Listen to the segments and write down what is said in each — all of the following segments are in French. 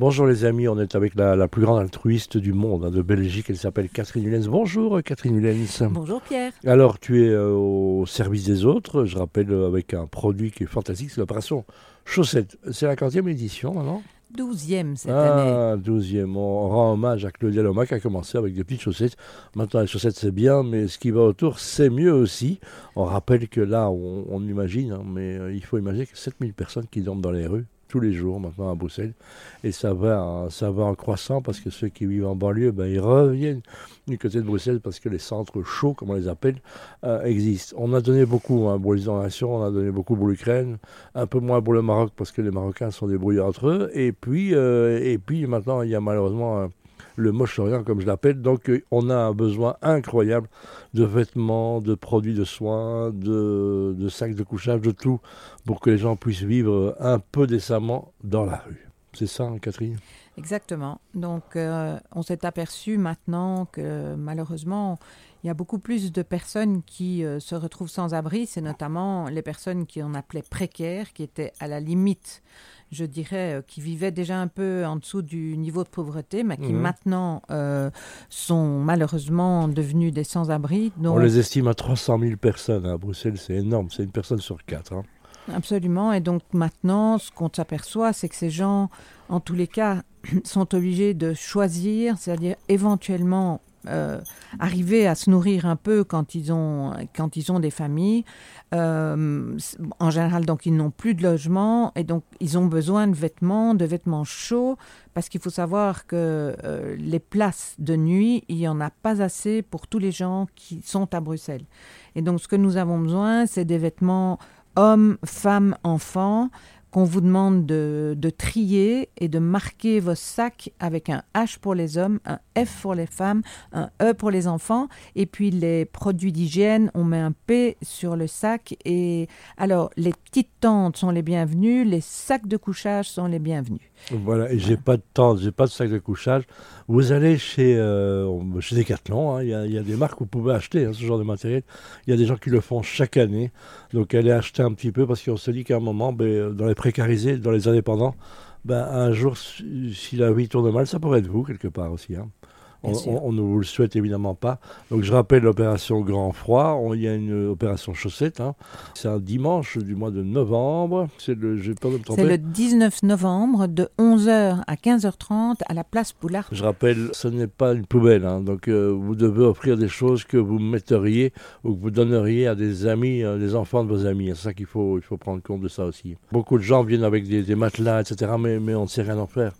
Bonjour les amis, on est avec la, plus grande altruiste du monde, hein, de Belgique, elle s'appelle Catherine Hulens. Bonjour euh, Catherine Hulens. Bonjour Pierre. Alors tu es euh, au service des autres, je rappelle euh, avec un produit qui est fantastique, c'est l'opération Chaussette. C'est la 40e édition maintenant Douzième cette ah, année. Douzième. On rend hommage à Claudia Loma qui a commencé avec des petites chaussettes. Maintenant, les chaussettes, c'est bien, mais ce qui va autour, c'est mieux aussi. On rappelle que là, on, imagine, hein, mais il faut imaginer que 7000 personnes qui dorment dans les rues tous les jours maintenant à Bruxelles. Et ça va, ça va en croissant parce que ceux qui vivent en banlieue, ben, ils reviennent du côté de Bruxelles parce que les centres chauds, comme on les appelle, euh, existent. On a donné beaucoup hein, pour les nations, on a donné beaucoup pour l'Ukraine, un peu moins pour le Maroc parce que les Marocains sont débrouillés entre eux. Et puis, euh, et puis maintenant, il y a malheureusement le Moche-Orient, comme je l'appelle. Donc, euh, on a un besoin incroyable de vêtements, de produits de soins, de, sacs de couchage, de tout, pour que les gens puissent vivre un peu décemment dans la rue. C'est ça, hein, Catherine? Exactement. Donc, euh, on s'est aperçu maintenant que malheureusement, il y a beaucoup plus de personnes qui euh, se retrouvent sans abri. C'est notamment les personnes qui on appelait précaires, qui étaient à la limite je dirais, euh, qui vivaient déjà un peu en dessous du niveau de pauvreté, mais qui mhm. maintenant euh, sont malheureusement devenus des sans-abri. On les estime à 300 000 personnes à Bruxelles, c'est énorme, c'est une personne sur quatre. Hein. Absolument, et donc maintenant, ce qu'on s'aperçoit, c'est que ces gens, en tous les cas, sont obligés de choisir, c'est-à-dire éventuellement euh, arriver à se nourrir un peu quand ils ont, quand ils ont des familles. Euh, en général, donc, ils n'ont plus de logement et donc ils ont besoin de vêtements, de vêtements chauds, parce qu'il faut savoir que euh, les places de nuit, il n'y en a pas assez pour tous les gens qui sont à Bruxelles. Et donc, ce que nous avons besoin, c'est des vêtements hommes, femmes, enfants, qu'on vous demande de, trier et de marquer vos sacs avec un H pour les hommes, un F pour les femmes, un E pour les enfants, et puis les produits d'hygiène, on met un P sur le sac. Et alors, les petites tentes sont les bienvenues, les sacs de couchage sont les bienvenus. Voilà, et j'ai pas de tente, j'ai pas de sac de couchage. Vous allez chez, euh, chez Decathlon, hein, il y, a des marques où vous pouvez acheter hein, ce genre de matériel. Il y a des gens qui le font chaque année. Donc allez acheter un petit peu parce qu'on se dit qu'à un moment, ben, dans les précarisés, dans les indépendants, ben, un jour, si la vie tourne mal, ça pourrait être vous quelque part aussi. Hein. On, ne vous le souhaite évidemment pas. Donc je rappelle l'opération Grand Froid. il y a une opération chaussette. Hein. C'est un dimanche du mois de novembre. C'est le, le 19 novembre de 11h à 15h30 à la place Poulard. Je rappelle, ce n'est pas une poubelle. Hein. Donc euh, vous devez offrir des choses que vous metteriez ou que vous donneriez à des amis, euh, des enfants de vos amis. C'est ça qu'il faut, il faut prendre compte de ça aussi. Beaucoup de gens viennent avec des, matelas, etc. Mais, mais on ne sait rien en faire.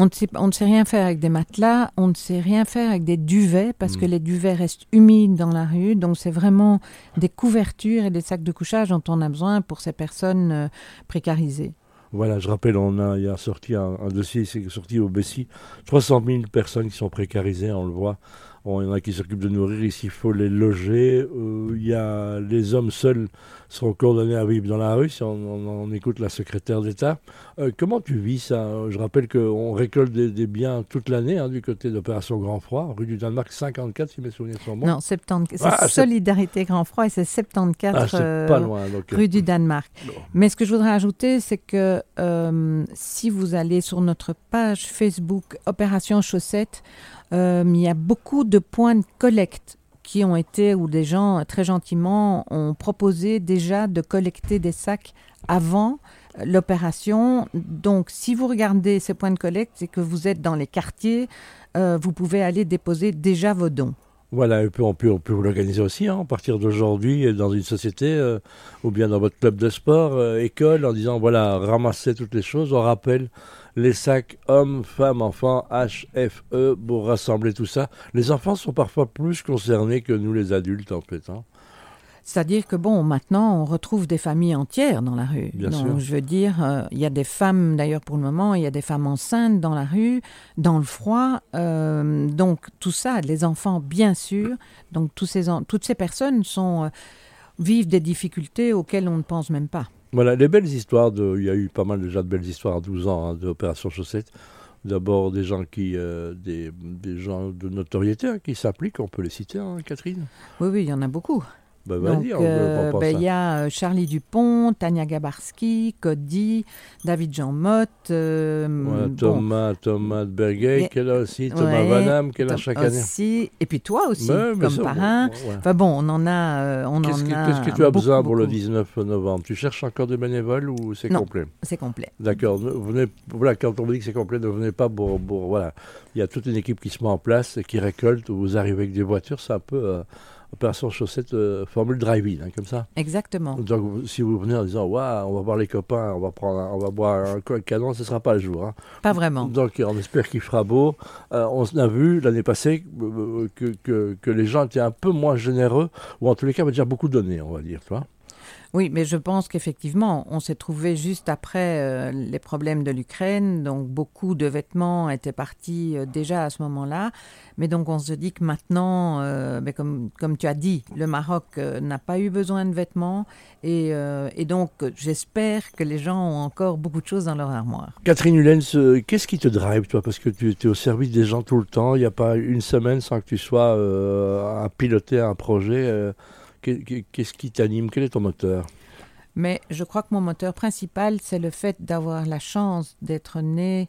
On ne, sait, on ne sait rien faire avec des matelas, on ne sait rien faire avec des duvets parce que mm. les duvets restent humides dans la rue. Donc c'est vraiment des couvertures et des sacs de couchage dont on a besoin pour ces personnes euh, précarisées. Voilà, je rappelle, on a, il y a sorti un, dossier, c'est sorti au Bessie, 300 000 personnes qui sont précarisées, on le voit. Bon, il y en a qui s'occupent de nourrir, ici il faut les loger. Euh, il y a les hommes seuls seront condamnés à vivre dans la rue si on, écoute la secrétaire d'État. Euh, comment tu vis ça? Je rappelle qu'on récolte des, biens toute l'année hein, du côté d'Opération Grand Froid, rue du Danemark 54 si mes souvenirs sont bons. Non, 74. C'est ah, Solidarité Grand Froid et c'est 74 ah, pas loin, rue du Danemark. Mais ce que je voudrais ajouter, c'est que euh, si vous allez sur notre page Facebook Opération Chaussette, euh, il y a beaucoup de points de collecte qui ont été, où des gens très gentiment ont proposé déjà de collecter des sacs avant l'opération. Donc, si vous regardez ces points de collecte et que vous êtes dans les quartiers, euh, vous pouvez aller déposer déjà vos dons. Voilà, et puis on peut, on peut l'organiser aussi, hein, à partir d'aujourd'hui, dans une société, euh, ou bien dans votre club de sport, école, en disant, voilà, ramassez toutes les choses, on rappelle les sacs hommes, femmes, enfants, HFE, pour rassembler tout ça. Les enfants sont parfois plus concernés que nous les adultes en fait. Hein. C'est-à-dire que bon, maintenant, on retrouve des familles entières dans la rue. Bien sûr. Je veux dire, euh, il y a des femmes, d'ailleurs pour le moment, il y a des femmes enceintes dans la rue, dans le froid. Euh, donc tout ça, les enfants, bien sûr. Donc tous ces, toutes ces personnes sont, euh, vivent des difficultés auxquelles on ne pense même pas. Voilà, les belles histoires, de, il y a eu pas mal déjà de belles histoires à 12 ans hein, d'opération chaussette. D'abord des gens qui, euh, des, gens de notoriété hein, qui s'appliquent, on peut les citer, hein, Catherine? Oui, oui, il y en a beaucoup. Bah, euh, ben, il y a euh, Charlie Dupont, Tania Gabarski, Cody, David Jean Motte. euh, bon, Thomas, Thomas de Mais- qui est là aussi, Thomas Vanham, qui est là chaque année. aussi, et puis toi aussi, comme ça, parrain. Enfin bon, on en a. on Qu'est-ce en que, a qu'est-ce que tu as beaucoup, besoin pour le beaucoup. 19 novembre? Tu cherches encore des bénévoles ou c'est Non. complet? C'est complet. D'accord. Venez, voilà, quand on vous dit que c'est complet, ne venez pas pour, pour- Voilà. Il y a toute une équipe qui se met en place et qui récolte. Vous arrivez avec des voitures, c'est un peu euh, opération chaussette, euh, formule drive-in, hein, comme ça. Exactement. Donc, si vous venez en disant, waouh, on va voir les copains, on va prendre, un- on va boire un canon, ce ne sera pas le jour. hein. Pas vraiment. Donc, on espère qu'il fera beau. Euh, on a vu l'année passée euh, que, que, que les gens étaient un peu moins généreux, ou en tous les cas, on va dire beaucoup donné, on va dire. Tu vois Oui, mais je pense qu'effectivement, on s'est trouvé juste après euh, les problèmes de l'Ukraine, donc beaucoup de vêtements étaient partis euh, déjà à ce moment-là. Mais donc on se dit que maintenant, euh, ben, comme, comme tu as dit, le Maroc n'a pas eu besoin de vêtements et, et donc j'espère que les gens ont encore beaucoup de choses dans leur armoire. Catherine Hulens, qu'est-ce qui te drive, toi? Parce que tu es au service des gens tout le temps. Il n'y a pas une semaine sans que tu sois à piloter un projet. Qu'est- qu'est- Qu'est-ce qui t'anime? Quel est ton moteur? Mais je crois que mon moteur principal, c'est le fait d'avoir la chance d'être né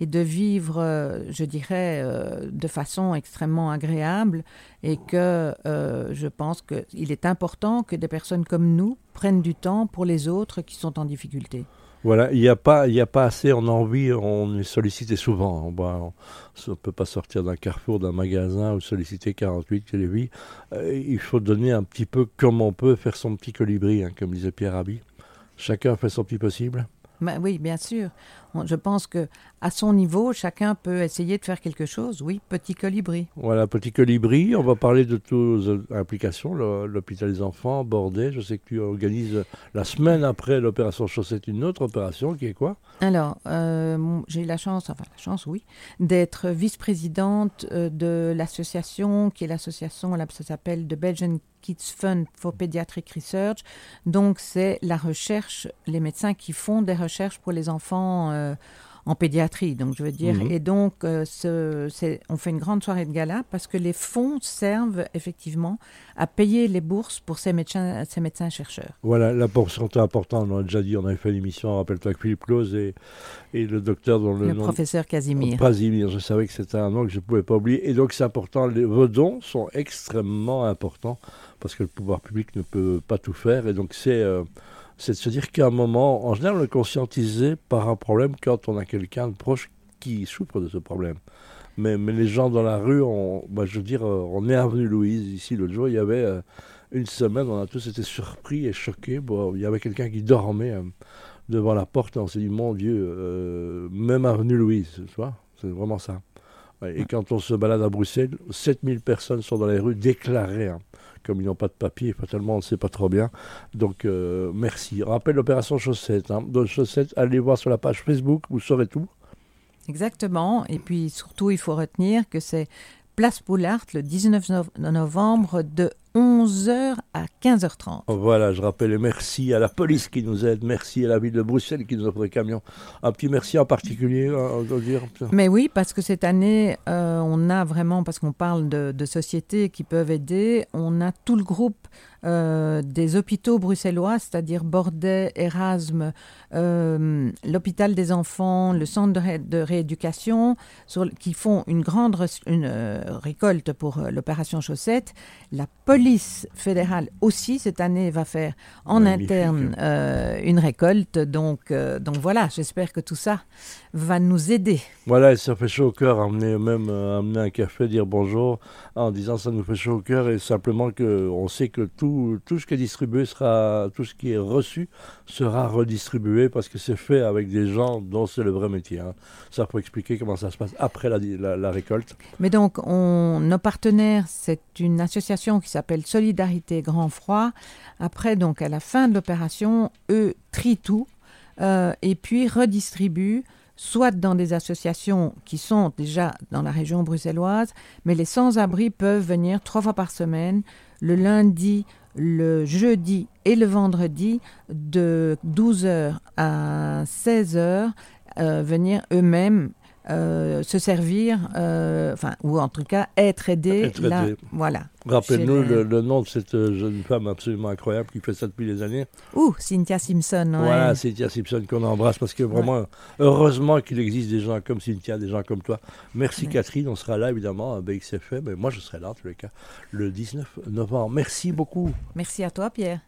et de vivre, euh, je dirais, euh, de façon extrêmement agréable et que euh, je pense qu'il est important que des personnes comme nous prennent du temps pour les autres qui sont en difficulté. Voilà, il n'y a, pas- a pas assez, on envie, on est sollicité souvent. On ne peut pas sortir d'un carrefour, d'un magasin ou solliciter 48 télévis. Euh, il faut donner un petit peu comme on peut, faire son petit colibri, hein, comme disait Pierre Rabhi. Chacun fait son petit possible. Ben oui, bien sûr. Je pense que à son niveau, chacun peut essayer de faire quelque chose. Oui, petit colibri. Voilà, petit colibri. On va parler de tes implications. le- L'hôpital des enfants, Bordet. Je sais que tu organises la semaine après l'opération Chaussette une autre opération qui est quoi? Alors, euh, j'ai eu la chance, enfin la chance, oui, d'être vice-présidente euh, de l'association, qui est l'association, ça s'appelle The Belgian Kids Fund for Pediatric Research. Donc, c'est la recherche, les médecins qui font des recherches pour les enfants euh, en pédiatrie, donc je veux dire. Mhm. Et donc, euh, ce- on fait une grande soirée de gala parce que les fonds servent effectivement à payer les bourses pour ces médecins, ces médecins chercheurs. Voilà, la portion est importante. On l'a déjà dit, on avait fait l'émission, rappelle-toi, avec Philippe Claus et, et le docteur dont le, Le nom... professeur Casimir. Casimir, je savais que c'était un nom que je ne pouvais pas oublier. Et donc c'est important, les, vos dons sont extrêmement importants parce que le pouvoir public ne peut pas tout faire. Et donc c'est euh, c'est de se dire qu'à un moment, en général, on est conscientisé par un problème quand on a quelqu'un de proche qui souffre de ce problème. Mais, mais les gens dans la rue, on, bah, je veux dire, euh, on est avenue Louise, ici l'autre jour, il y avait euh, une semaine, on a tous été surpris et choqués. Bon, il y avait quelqu'un qui dormait euh, devant la porte, on s'est dit, mon Dieu, même avenue Louise, tu vois, c'est vraiment ça. Et quand on se balade à Bruxelles, 7000 personnes sont dans les rues déclarées, hein, comme ils n'ont pas de papier, tellement on ne sait pas trop bien. Donc, euh, merci. On rappelle l'opération Chaussette. Hein. Chaussette, allez voir sur la page Facebook, vous saurez tout. Exactement. Et puis surtout, il faut retenir que c'est Place Boulard le 19 no- novembre de 11h à 15h30. Voilà, je rappelle merci à la police qui nous aide, merci à la ville de Bruxelles qui nous offre des camions. Un petit merci en particulier, hein, on doit dire. Mais oui, parce que cette année, euh, on a vraiment, parce qu'on parle de, de sociétés qui peuvent aider, on a tout le groupe euh, des hôpitaux bruxellois, c'est-à-dire Bordet, Erasme, euh, l'hôpital des enfants, le centre de, ré- de rééducation, sur- qui font une grande une, euh, récolte pour euh, l'opération Chaussette. La police fédérale aussi, cette année, va faire en Magnifique. interne euh, une récolte. Donc, euh, donc voilà, j'espère que tout ça va nous aider. Voilà, et ça fait chaud au cœur, amener même euh, amener un café, dire bonjour, en disant ça nous fait chaud au cœur, et simplement que on sait que tout, tout ce qui est distribué sera, tout ce qui est reçu sera redistribué parce que c'est fait avec des gens dont c'est le vrai métier. hein. Ça faut expliquer comment ça se passe après la récolte. Mais donc, on, nos partenaires, c'est une association qui s'appelle Solidarité Grand Froid. Après, donc, à la fin de l'opération, eux trient tout euh, et puis redistribuent soit dans des associations qui sont déjà dans la région bruxelloise, mais les sans-abri peuvent venir trois fois par semaine, le lundi, le jeudi et le vendredi, de 12h à 16h, euh, venir eux-mêmes euh, se servir, euh, enfin, ou en tout cas être aidé. Être là, aidé. Voilà. Rappelle-nous Chez les- le, le nom de cette euh, jeune femme absolument incroyable qui fait ça depuis des années. Ouh, Cynthia Simpson. ouais. Voilà, Cynthia Simpson qu'on embrasse parce que vraiment, heureusement qu'il existe des gens comme Cynthia, des gens comme toi. Merci Ouais. Catherine, on sera là évidemment à BXFM, mais moi je serai là en tous les cas le 19 novembre. Merci beaucoup. Merci à toi, Pierre.